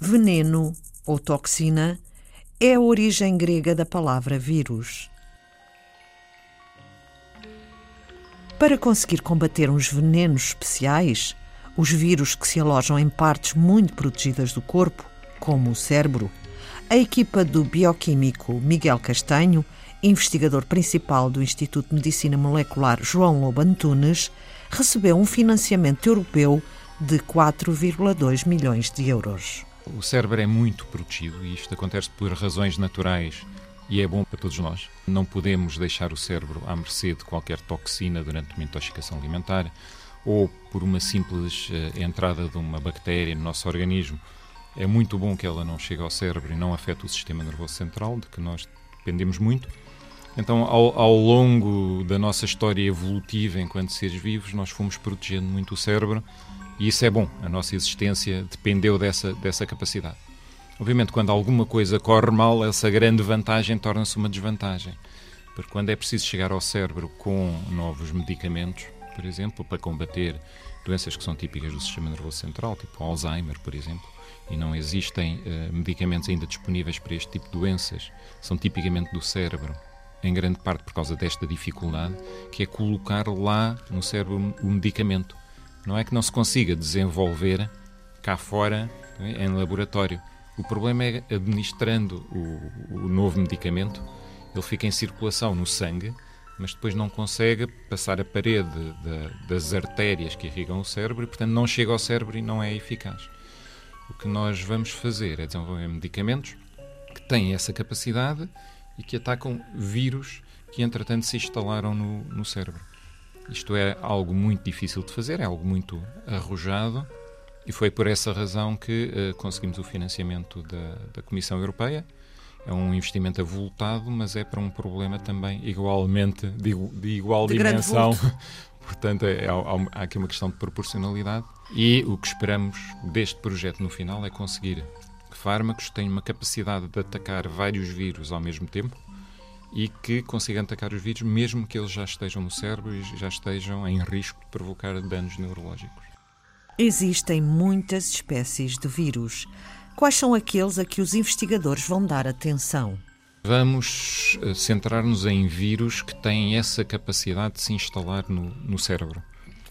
Veneno ou toxina é a origem grega da palavra vírus. Para conseguir combater uns venenos especiais, os vírus que se alojam em partes muito protegidas do corpo, como o cérebro, a equipa do bioquímico Miguel Castanho, investigador principal do Instituto de Medicina Molecular João Lobo Antunes, recebeu um financiamento europeu de 4,2 milhões de euros. O cérebro é muito protegido e isto acontece por razões naturais e é bom para todos nós. Não podemos deixar o cérebro à mercê de qualquer toxina durante uma intoxicação alimentar ou por uma simples uh, entrada de uma bactéria no nosso organismo. É muito bom que ela não chegue ao cérebro e não afete o sistema nervoso central, de que nós dependemos muito. Então, ao, ao, longo da nossa história evolutiva enquanto seres vivos, nós fomos protegendo muito o cérebro e isso é bom. A nossa existência dependeu dessa, dessa capacidade. Obviamente, quando alguma coisa corre mal, essa grande vantagem torna-se uma desvantagem. Porque quando é preciso chegar ao cérebro com novos medicamentos, por exemplo, para combater doenças que são típicas do sistema nervoso central, tipo Alzheimer, por exemplo, e não existem uh, medicamentos ainda disponíveis para este tipo de doenças, são tipicamente do cérebro, em grande parte por causa desta dificuldade, que é colocar lá no cérebro o medicamento. Não é que não se consiga desenvolver cá fora, em laboratório. O problema é administrando o, o novo medicamento, ele fica em circulação no sangue, mas depois não consegue passar a parede de, das artérias que irrigam o cérebro e, portanto, não chega ao cérebro e não é eficaz. O que nós vamos fazer é desenvolver medicamentos que têm essa capacidade e que atacam vírus que, entretanto, se instalaram no, no cérebro. Isto é algo muito difícil de fazer, é algo muito arrojado e foi por essa razão que uh, conseguimos o financiamento da, da, Comissão Europeia. É um investimento avultado, mas é para um problema também igualmente de, de igual de dimensão. Portanto, é, é, há aqui uma questão de proporcionalidade. E o que esperamos deste projeto no final é conseguir que fármacos tenham uma capacidade de atacar vários vírus ao mesmo tempo e que consigam atacar os vírus mesmo que eles já estejam no cérebro e já estejam em risco de provocar danos neurológicos. Existem muitas espécies de vírus. Quais são aqueles a que os investigadores vão dar atenção? Vamos eh, centrar-nos em vírus que têm essa capacidade de se instalar no, no cérebro.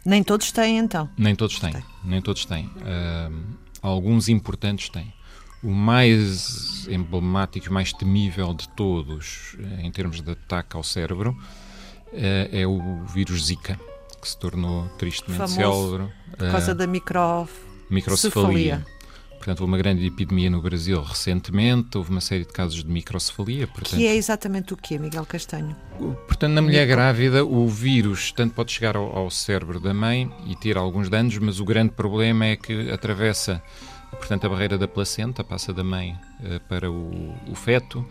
Nem todos têm, então? Nem todos têm. Tem. Nem todos têm. Uh, alguns importantes têm. O mais emblemático, mais temível de todos, eh, em termos de ataque ao cérebro, é, é o vírus Zika, que se tornou tristemente célebre. Por causa uh, da micro... microcefalia. Portanto, houve uma grande epidemia no Brasil recentemente, houve uma série de casos de microcefalia. Portanto, que é exatamente o que, Miguel Castanho? Portanto, na mulher grávida, o vírus tanto pode chegar ao, ao, cérebro da mãe e ter alguns danos, mas o grande problema é que atravessa Portanto, a barreira da placenta passa da mãe uh, para o, o, feto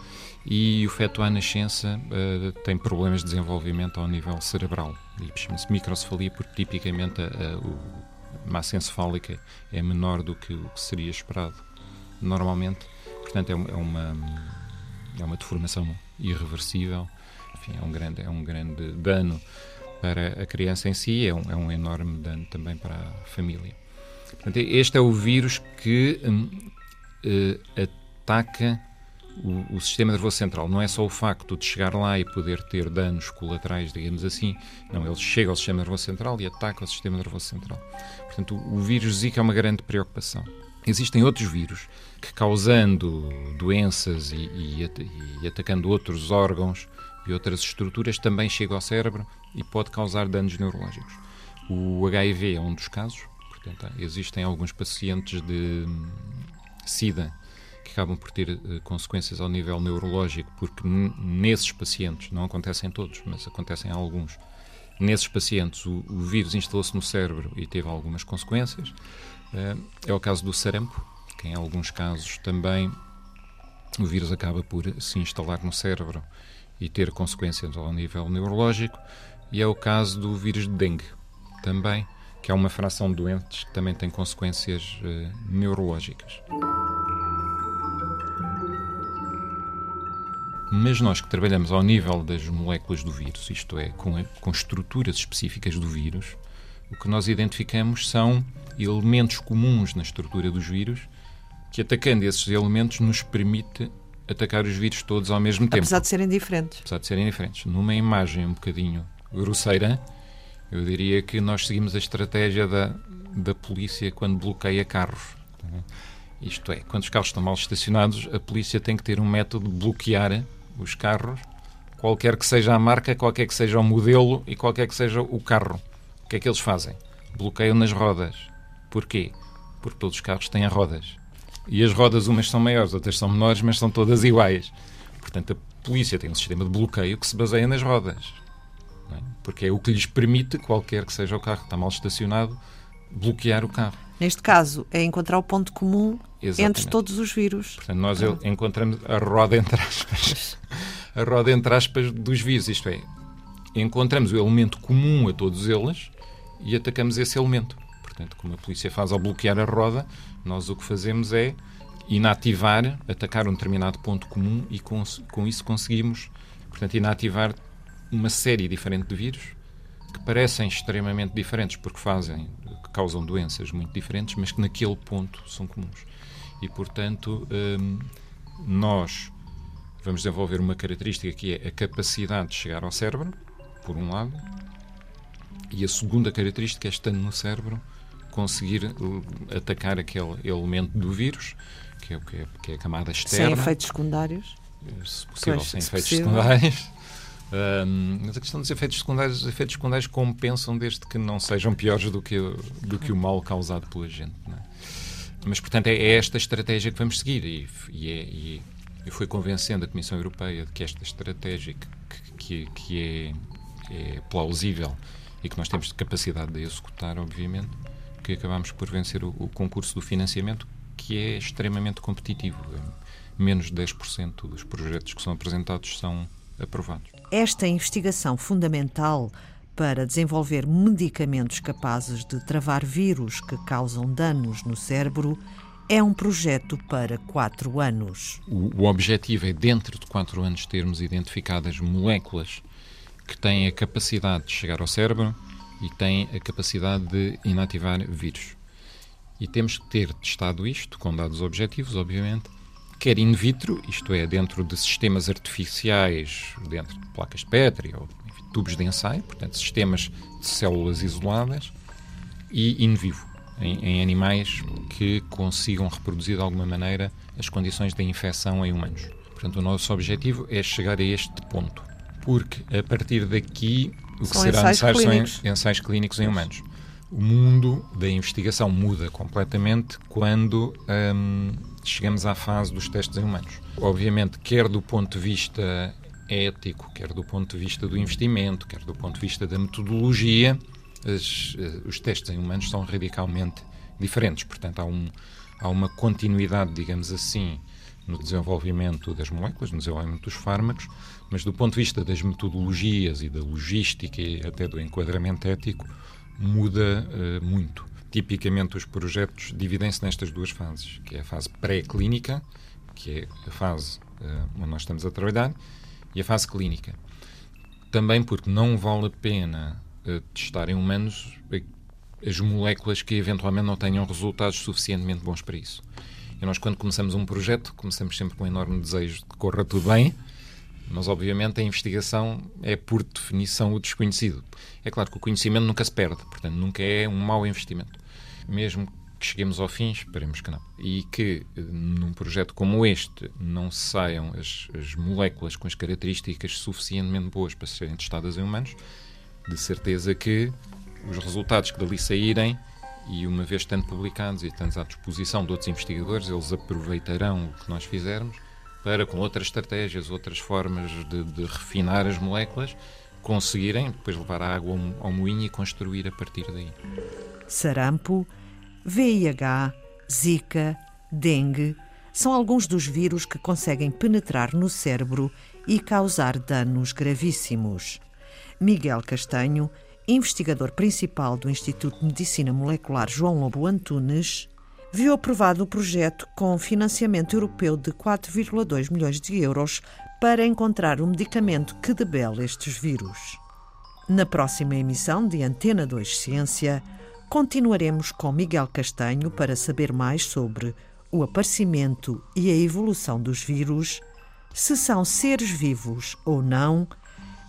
e o feto à nascença uh, tem problemas de desenvolvimento ao nível cerebral. E chama-se microcefalia porque tipicamente a, a, massa encefálica é menor do que o que seria esperado normalmente. Portanto, é, é uma, é uma deformação irreversível. Enfim, é um grande, é um grande dano para a criança em si, é um, é um enorme dano também para a família. Portanto, este é o vírus que uh, ataca o, o, sistema nervoso central. Não é só o facto de chegar lá e poder ter danos colaterais, digamos assim. Não, ele chega ao sistema nervoso central e ataca o sistema nervoso central. Portanto, o, o vírus Zika é uma grande preocupação. Existem outros vírus que, causando doenças e, e, e atacando outros órgãos e outras estruturas, também chegam ao cérebro e pode causar danos neurológicos. O HIV é um dos casos, Portanto, existem alguns pacientes de hum, SIDA que acabam por ter uh, consequências ao nível neurológico, porque nesses pacientes, não acontecem todos, mas acontecem alguns, nesses pacientes o, o vírus instalou-se no cérebro e teve algumas consequências. Uh, é o caso do sarampo, que em alguns casos também o vírus acaba por se instalar no cérebro e ter consequências ao nível neurológico, e é o caso do vírus de dengue também que é uma fração de doentes que também tem consequências uh, neurológicas. Mas nós que trabalhamos ao nível das moléculas do vírus, isto é, com, com estruturas específicas do vírus, o que nós identificamos são elementos comuns na estrutura dos vírus que atacando esses elementos nos permite atacar os vírus todos ao mesmo tempo. Apesar de serem diferentes. Apesar de serem diferentes. Numa imagem um bocadinho grosseira, eu diria que nós seguimos a estratégia da, da polícia quando bloqueia carros. Isto é, quando os carros estão mal estacionados, a polícia tem que ter um método de bloquear os carros, qualquer que seja a marca, qualquer que seja o modelo e qualquer que seja o carro. O que é que eles fazem? Bloqueiam nas rodas. Porquê? Porque todos os carros têm rodas. E as rodas, umas são maiores, outras são menores, mas são todas iguais. Portanto, a polícia tem um sistema de bloqueio que se baseia nas rodas. É? Porque é o que lhes permite, qualquer que seja o carro que está mal estacionado, bloquear o carro. Neste caso, é encontrar o ponto comum Exatamente. entre todos os vírus. Portanto, nós encontramos a roda entre aspas. a roda entre aspas dos vírus, isto é, encontramos o elemento comum a todos eles e atacamos esse elemento. Portanto, como a polícia faz ao bloquear a roda, nós o que fazemos é inativar, atacar um determinado ponto comum e com, com isso conseguimos, portanto, inativar uma série diferente de vírus que parecem extremamente diferentes porque fazem, que causam doenças muito diferentes, mas que naquele ponto são comuns. E, portanto, hum, nós vamos desenvolver uma característica que é a capacidade de chegar ao cérebro, por um lado, e a segunda característica é, estando no cérebro, conseguir uh, atacar aquele elemento do vírus, que é, que é, que é a camada externa. Sem efeitos secundários? Se possível, pois, sem se efeitos possível. secundários. Um, mas a questão dos efeitos secundários, os efeitos secundários compensam desde que não sejam piores do que, do que o mal causado pela gente. É? Mas, portanto, é, é, esta estratégia que vamos seguir e, e, é, e eu fui convencendo a Comissão Europeia de que esta estratégia que, que, que é, é plausível e que nós temos capacidade de executar, obviamente, que acabamos por vencer o, o concurso do financiamento, que é extremamente competitivo. Menos de 10% dos projetos que são apresentados são aprovados. Esta investigação fundamental para desenvolver medicamentos capazes de travar vírus que causam danos no cérebro é um projeto para quatro anos. O, o objetivo é, dentro de quatro anos, termos identificadas moléculas que têm a capacidade de chegar ao cérebro e têm a capacidade de inativar vírus. E temos que ter testado isto com dados objetivos, obviamente, quer in vitro, isto é, dentro de sistemas artificiais, dentro de placas de Petri ou enfim, tubos de ensaio, portanto, sistemas de células isoladas, e in vivo, em, em, animais que consigam reproduzir de alguma maneira as condições de infecção em humanos. Portanto, o nosso objetivo é chegar a este ponto, porque a partir daqui o que são será necessário clínicos. são ensaios clínicos em humanos. O mundo da investigação muda completamente quando hum, chegamos à fase dos testes em humanos. Obviamente, quer do ponto de vista ético, quer do ponto de vista do investimento, quer do ponto de vista da metodologia, as, uh, os testes em humanos são radicalmente diferentes. Portanto, há, um, há uma continuidade, digamos assim, no desenvolvimento das moléculas, no desenvolvimento dos fármacos, mas do ponto de vista das metodologias e da logística e até do enquadramento ético, muda uh, muito. Tipicamente, os projetos dividem-se nestas duas fases, que é a fase pré-clínica, que é a fase uh, onde nós estamos a trabalhar, e a fase clínica. Também porque não vale a pena uh, testar em humanos as moléculas que eventualmente não tenham resultados suficientemente bons para isso. E nós, quando começamos um projeto, começamos sempre com um enorme desejo de que corra tudo bem, mas obviamente a investigação é, por definição, o desconhecido. É claro que o conhecimento nunca se perde, portanto, nunca é um mau investimento. Mesmo que cheguemos ao fim, esperemos que não. E que num projeto como este não saiam as, as moléculas com as características suficientemente boas para serem testadas em humanos, de certeza que os resultados que dali saírem e uma vez estando publicados e estando à disposição de outros investigadores, eles aproveitarão o que nós fizermos para, com outras estratégias, outras formas de, de refinar as moléculas, conseguirem depois levar a água ao, ao moinho e construir a partir daí. Sarampo, VIH, Zika, dengue são alguns dos vírus que conseguem penetrar no cérebro e causar danos gravíssimos. Miguel Castanho investigador principal do Instituto de Medicina Molecular João Lobo Antunes, viu aprovado o projeto com financiamento europeu de 4,2 milhões de euros para encontrar um medicamento que debele estes vírus. Na próxima emissão de Antena 2 Ciência, continuaremos com Miguel Castanho para saber mais sobre o aparecimento e a evolução dos vírus, se são seres vivos ou não,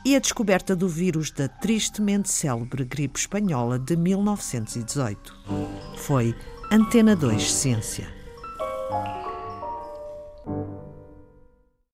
e a descoberta do vírus da tristemente célebre gripe espanhola de 1918. Foi Antena 2 Ciência.